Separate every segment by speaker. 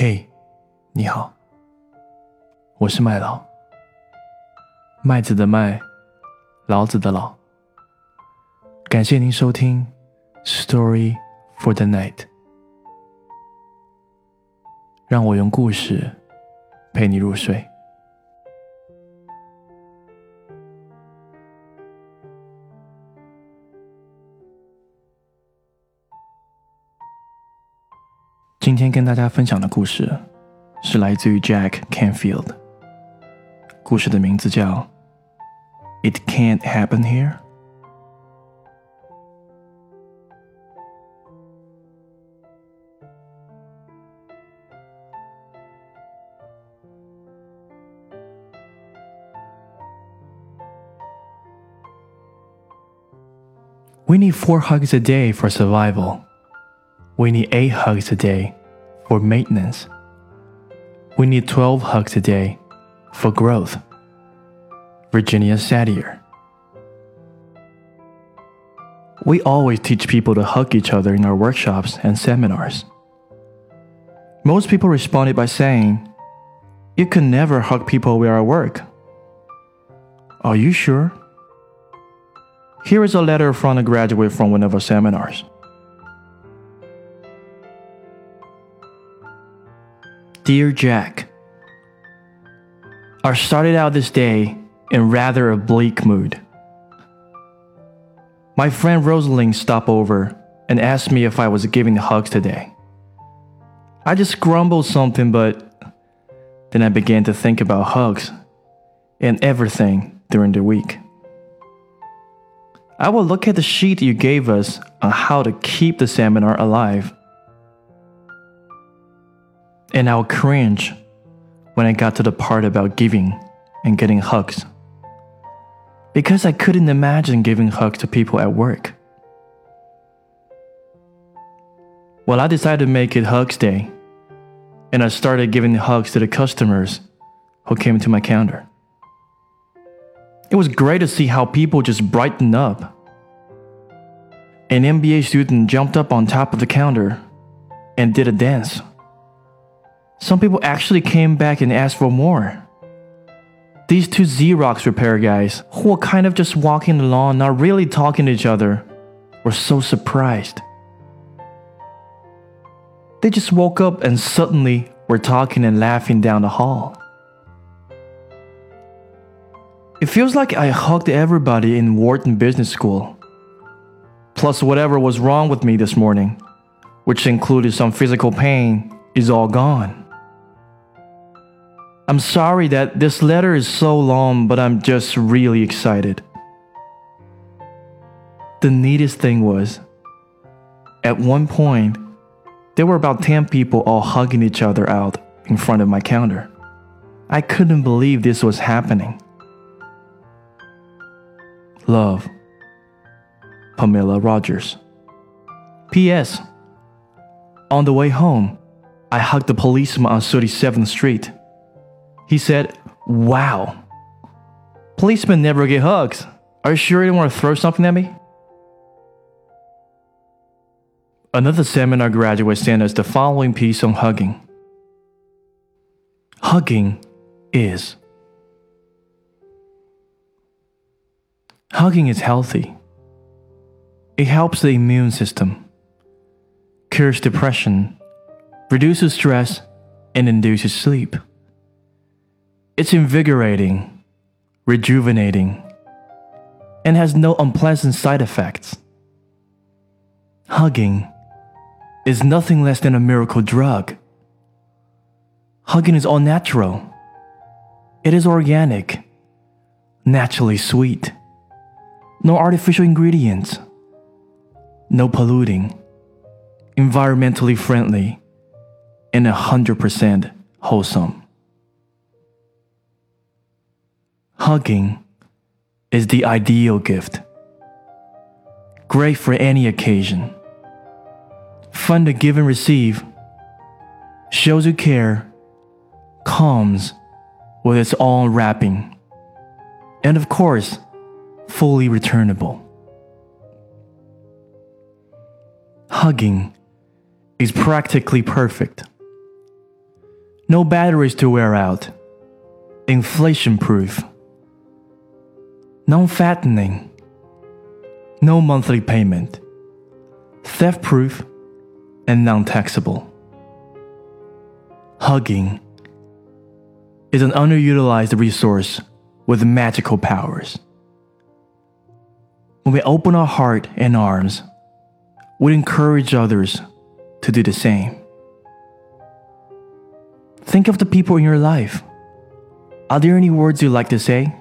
Speaker 1: 嘿，你好，我是麦老，麦子的麦，老子的老。感谢您收听《Story for the Night》，让我用故事陪你入睡。今天跟大家分享的故事是来自于 Jack Canfield，故事的名字叫《It Can't Happen Here》。We need four hugs a day for survival. We need eight hugs a day for maintenance. We need 12 hugs a day for growth. Virginia Satir. We always teach people to hug each other in our workshops and seminars. Most people responded by saying, You can never hug people we are at work. Are you sure? Here is a letter from a graduate from one of our seminars. Dear Jack, I started out this day in rather a bleak mood. My friend Rosalind stopped over and asked me if I was giving hugs today. I just grumbled something, but then I began to think about hugs and everything during the week. I will look at the sheet you gave us on how to keep the seminar alive and I'll cringe when I got to the part about giving and getting hugs. Because I couldn't imagine giving hugs to people at work. Well, I decided to make it Hugs Day, and I started giving hugs to the customers who came to my counter. It was great to see how people just brightened up. An MBA student jumped up on top of the counter and did a dance. Some people actually came back and asked for more. These two Xerox repair guys, who were kind of just walking along, not really talking to each other, were so surprised. They just woke up and suddenly were talking and laughing down the hall. It feels like I hugged everybody in Wharton Business School. Plus, whatever was wrong with me this morning, which included some physical pain, is all gone. I'm sorry that this letter is so long, but I'm just really excited. The neatest thing was, at one point, there were about 10 people all hugging each other out in front of my counter. I couldn't believe this was happening. Love, Pamela Rogers. P.S. On the way home, I hugged the policeman on 37th Street. He said, Wow. Policemen never get hugs. Are you sure you don't want to throw something at me? Another seminar graduate sent us the following piece on hugging. Hugging is. Hugging is healthy. It helps the immune system, cures depression, reduces stress, and induces sleep. It's invigorating, rejuvenating, and has no unpleasant side effects. Hugging is nothing less than a miracle drug. Hugging is all natural. It is organic, naturally sweet, no artificial ingredients, no polluting, environmentally friendly, and 100% wholesome. Hugging is the ideal gift. Great for any occasion. Fun to give and receive. Shows you care. Comes with its own wrapping. And of course, fully returnable. Hugging is practically perfect. no batteries to wear out, inflation proof, non fattening, no monthly payment, theft proof, and non taxable. Hugging is an underutilized resource with magical powers. When we open our heart and arms, we encourage others to do the same. Think of the people in your life. Are there any words you'd like to say?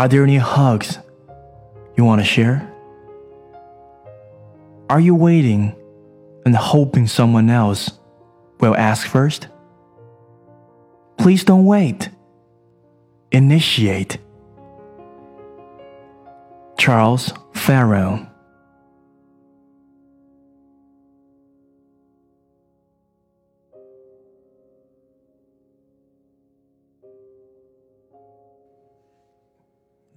Speaker 1: Are there any hugs you want to share? Are you waiting and hoping someone else will ask first? Please don't wait. Initiate. Charles Farrow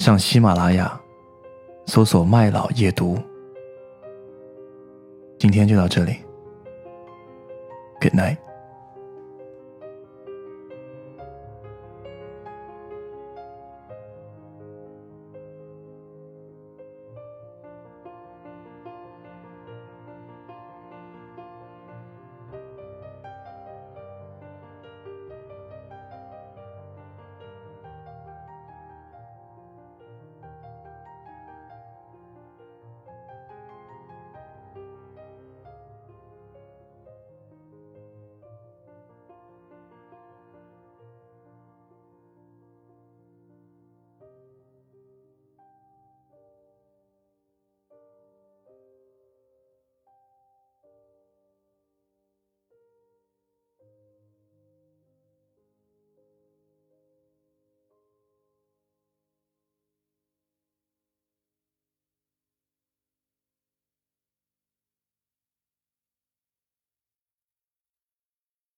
Speaker 1: 上喜马拉雅搜索“麦老夜读”。今天就到这里，Good night。